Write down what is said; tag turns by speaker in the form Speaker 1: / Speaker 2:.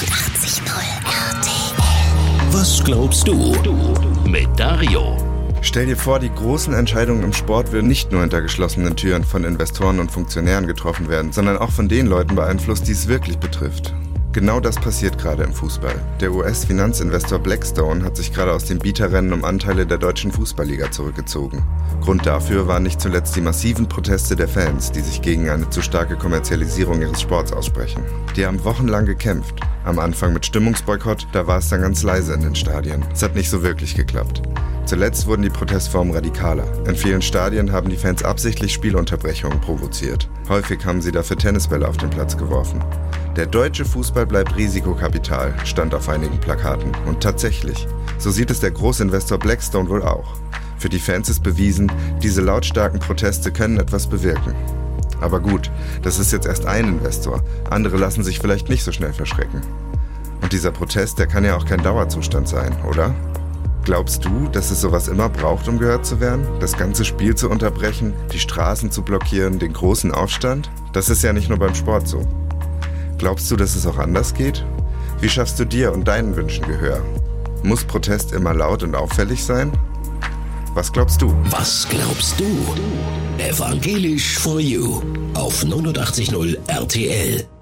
Speaker 1: 89.0 RTL.
Speaker 2: Was glaubst du? Mit Dario.
Speaker 3: Stell dir vor, die großen Entscheidungen im Sport würden nicht nur hinter geschlossenen Türen von Investoren und Funktionären getroffen werden, sondern auch von den Leuten beeinflusst, die es wirklich betrifft. Genau das passiert gerade im Fußball. Der US-Finanzinvestor Blackstone hat sich gerade aus dem Bieterrennen um Anteile der deutschen Fußballliga zurückgezogen. Grund dafür waren nicht zuletzt die massiven Proteste der Fans, die sich gegen eine zu starke Kommerzialisierung ihres Sports aussprechen. Die haben wochenlang gekämpft. Am Anfang mit Stimmungsboykott, da war es dann ganz leise in den Stadien. Es hat nicht so wirklich geklappt. Zuletzt wurden die Protestformen radikaler. In vielen Stadien haben die Fans absichtlich Spielunterbrechungen provoziert. Häufig haben sie dafür Tennisbälle auf den Platz geworfen. Der deutsche Fußball bleibt Risikokapital, stand auf einigen Plakaten. Und tatsächlich, so sieht es der Großinvestor Blackstone wohl auch. Für die Fans ist bewiesen, diese lautstarken Proteste können etwas bewirken. Aber gut, das ist jetzt erst ein Investor. Andere lassen sich vielleicht nicht so schnell verschrecken. Und dieser Protest, der kann ja auch kein Dauerzustand sein, oder? Glaubst du, dass es sowas immer braucht, um gehört zu werden? Das ganze Spiel zu unterbrechen, die Straßen zu blockieren, den großen Aufstand? Das ist ja nicht nur beim Sport so. Glaubst du, dass es auch anders geht? Wie schaffst du dir und deinen Wünschen Gehör? Muss Protest immer laut und auffällig sein? Was glaubst du?
Speaker 2: Was glaubst du? Evangelisch for You auf 89.0 RTL.